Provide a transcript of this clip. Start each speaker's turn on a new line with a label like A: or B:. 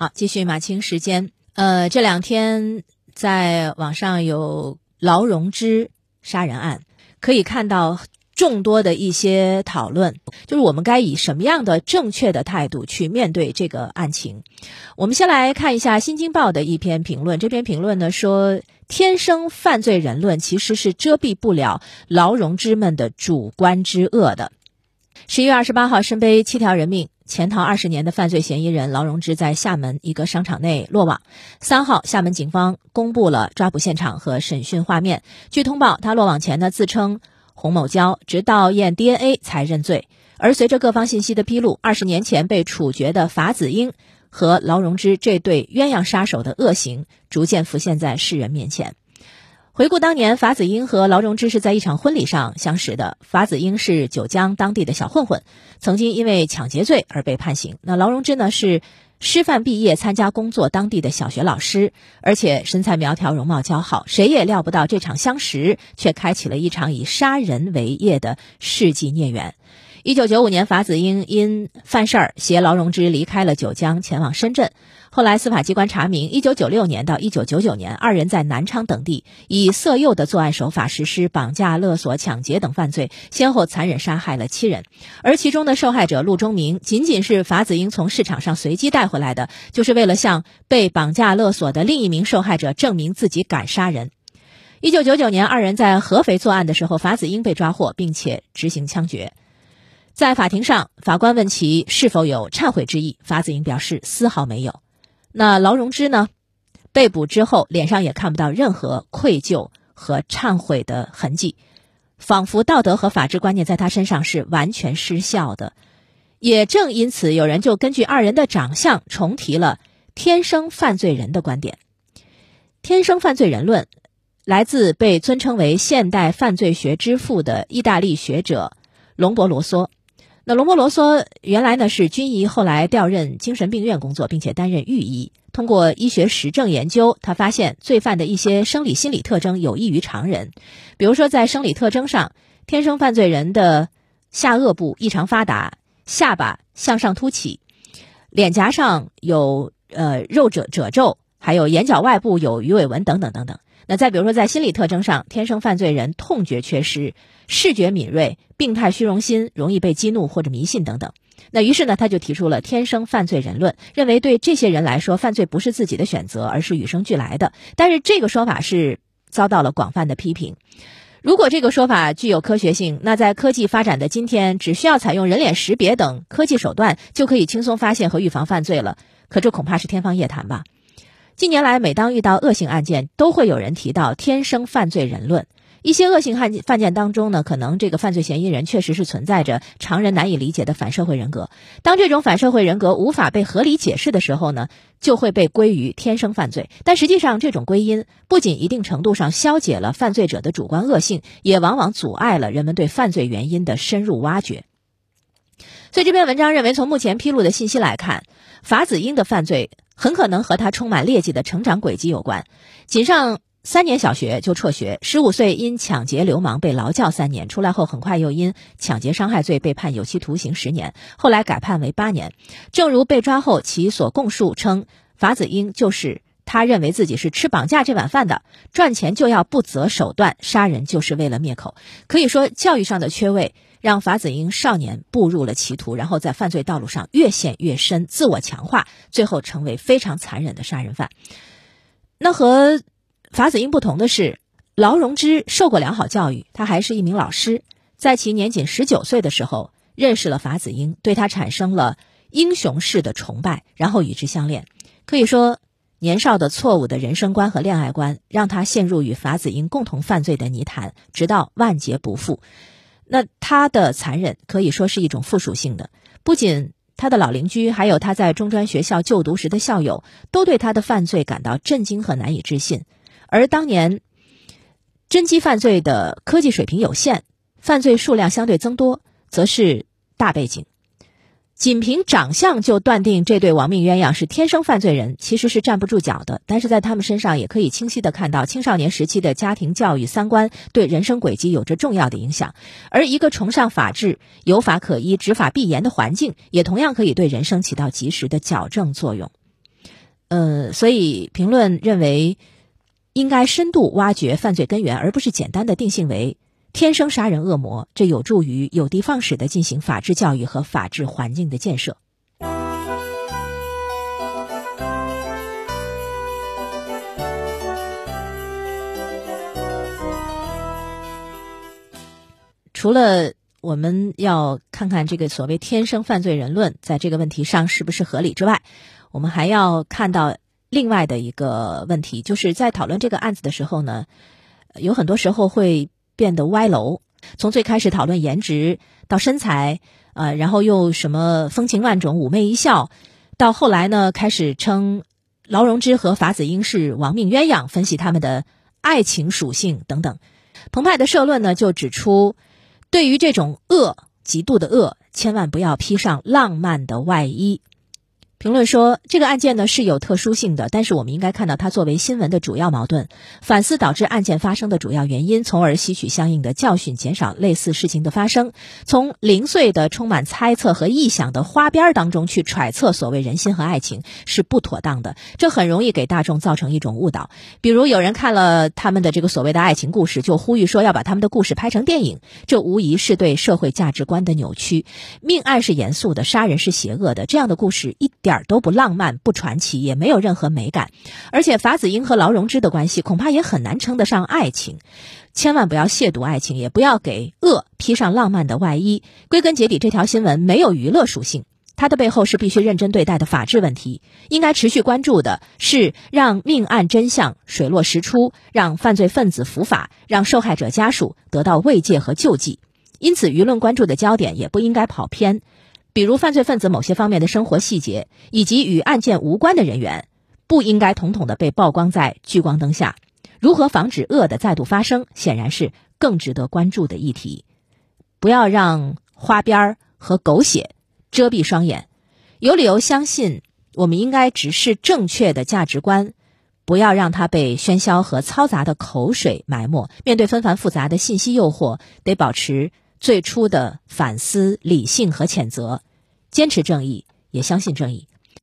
A: 好，继续马清时间。呃，这两天在网上有劳荣枝杀人案，可以看到众多的一些讨论，就是我们该以什么样的正确的态度去面对这个案情。我们先来看一下《新京报》的一篇评论，这篇评论呢说，天生犯罪人论其实是遮蔽不了劳荣枝们的主观之恶的。十一月二十八号，身背七条人命。潜逃二十年的犯罪嫌疑人劳荣枝在厦门一个商场内落网。三号，厦门警方公布了抓捕现场和审讯画面。据通报，他落网前呢自称洪某娇，直到验 DNA 才认罪。而随着各方信息的披露，二十年前被处决的法子英和劳荣枝这对鸳鸯杀手的恶行逐渐浮现在世人面前。回顾当年，法子英和劳荣枝是在一场婚礼上相识的。法子英是九江当地的小混混，曾经因为抢劫罪而被判刑。那劳荣枝呢，是师范毕业，参加工作当地的小学老师，而且身材苗条，容貌姣好。谁也料不到这场相识，却开启了一场以杀人为业的世纪孽缘。一九九五年，法子英因犯事儿携劳荣枝离开了九江，前往深圳。后来司法机关查明，一九九六年到一九九九年，二人在南昌等地以色诱的作案手法实施绑架、勒索、抢劫等犯罪，先后残忍杀害了七人。而其中的受害者陆忠明，仅仅是法子英从市场上随机带回来的，就是为了向被绑架勒索的另一名受害者证明自己敢杀人。一九九九年，二人在合肥作案的时候，法子英被抓获，并且执行枪决。在法庭上，法官问其是否有忏悔之意，法子英表示丝毫没有。那劳荣枝呢？被捕之后，脸上也看不到任何愧疚和忏悔的痕迹，仿佛道德和法治观念在他身上是完全失效的。也正因此，有人就根据二人的长相重提了“天生犯罪人”的观点。“天生犯罪人论”来自被尊称为现代犯罪学之父的意大利学者隆博罗梭。那罗伯罗梭原来呢是军医，后来调任精神病院工作，并且担任御医。通过医学实证研究，他发现罪犯的一些生理心理特征有异于常人。比如说，在生理特征上，天生犯罪人的下颚部异常发达，下巴向上凸起，脸颊上有呃肉褶褶皱，还有眼角外部有鱼尾纹等等等等。那再比如说，在心理特征上，天生犯罪人痛觉缺失、视觉敏锐、病态虚荣心、容易被激怒或者迷信等等。那于是呢，他就提出了天生犯罪人论，认为对这些人来说，犯罪不是自己的选择，而是与生俱来的。但是这个说法是遭到了广泛的批评。如果这个说法具有科学性，那在科技发展的今天，只需要采用人脸识别等科技手段，就可以轻松发现和预防犯罪了。可这恐怕是天方夜谭吧。近年来，每当遇到恶性案件，都会有人提到“天生犯罪人论”。一些恶性案件犯件当中呢，可能这个犯罪嫌疑人确实是存在着常人难以理解的反社会人格。当这种反社会人格无法被合理解释的时候呢，就会被归于天生犯罪。但实际上，这种归因不仅一定程度上消解了犯罪者的主观恶性，也往往阻碍了人们对犯罪原因的深入挖掘。所以这篇文章认为，从目前披露的信息来看，法子英的犯罪。很可能和他充满劣迹的成长轨迹有关。仅上三年小学就辍学，十五岁因抢劫流氓被劳教三年，出来后很快又因抢劫伤害罪被判有期徒刑十年，后来改判为八年。正如被抓后其所供述称，法子英就是他认为自己是吃绑架这碗饭的，赚钱就要不择手段，杀人就是为了灭口。可以说，教育上的缺位。让法子英少年步入了歧途，然后在犯罪道路上越陷越深，自我强化，最后成为非常残忍的杀人犯。那和法子英不同的是，劳荣枝受过良好教育，他还是一名老师，在其年仅十九岁的时候认识了法子英，对他产生了英雄式的崇拜，然后与之相恋。可以说，年少的错误的人生观和恋爱观，让他陷入与法子英共同犯罪的泥潭，直到万劫不复。那他的残忍可以说是一种附属性的，不仅他的老邻居，还有他在中专学校就读时的校友，都对他的犯罪感到震惊和难以置信。而当年侦缉犯罪的科技水平有限，犯罪数量相对增多，则是大背景。仅凭长相就断定这对亡命鸳鸯是天生犯罪人，其实是站不住脚的。但是在他们身上，也可以清晰的看到青少年时期的家庭教育、三观对人生轨迹有着重要的影响。而一个崇尚法治、有法可依、执法必严的环境，也同样可以对人生起到及时的矫正作用。呃，所以评论认为，应该深度挖掘犯罪根源，而不是简单的定性为天生杀人恶魔。这有助于有的放矢的进行法治教育和法治环境的建设。除了我们要看看这个所谓“天生犯罪人论”在这个问题上是不是合理之外，我们还要看到另外的一个问题，就是在讨论这个案子的时候呢，有很多时候会变得歪楼。从最开始讨论颜值到身材，呃，然后又什么风情万种、妩媚一笑，到后来呢，开始称劳荣枝和法子英是亡命鸳鸯，分析他们的爱情属性等等。澎湃的社论呢，就指出。对于这种恶，极度的恶，千万不要披上浪漫的外衣。评论说，这个案件呢是有特殊性的，但是我们应该看到它作为新闻的主要矛盾，反思导致案件发生的主要原因，从而吸取相应的教训，减少类似事情的发生。从零碎的、充满猜测和臆想的花边当中去揣测所谓人心和爱情是不妥当的，这很容易给大众造成一种误导。比如有人看了他们的这个所谓的爱情故事，就呼吁说要把他们的故事拍成电影，这无疑是对社会价值观的扭曲。命案是严肃的，杀人是邪恶的，这样的故事一。点点儿都不浪漫、不传奇，也没有任何美感。而且法子英和劳荣枝的关系恐怕也很难称得上爱情。千万不要亵渎爱情，也不要给恶披上浪漫的外衣。归根结底，这条新闻没有娱乐属性，它的背后是必须认真对待的法治问题。应该持续关注的是让命案真相水落石出，让犯罪分子伏法，让受害者家属得到慰藉和救济。因此，舆论关注的焦点也不应该跑偏。比如犯罪分子某些方面的生活细节，以及与案件无关的人员，不应该统统的被曝光在聚光灯下。如何防止恶的再度发生，显然是更值得关注的议题。不要让花边儿和狗血遮蔽双眼。有理由相信，我们应该直视正确的价值观，不要让它被喧嚣和嘈杂的口水埋没。面对纷繁复杂的信息诱惑，得保持最初的反思、理性和谴责。坚持正义，也相信正义。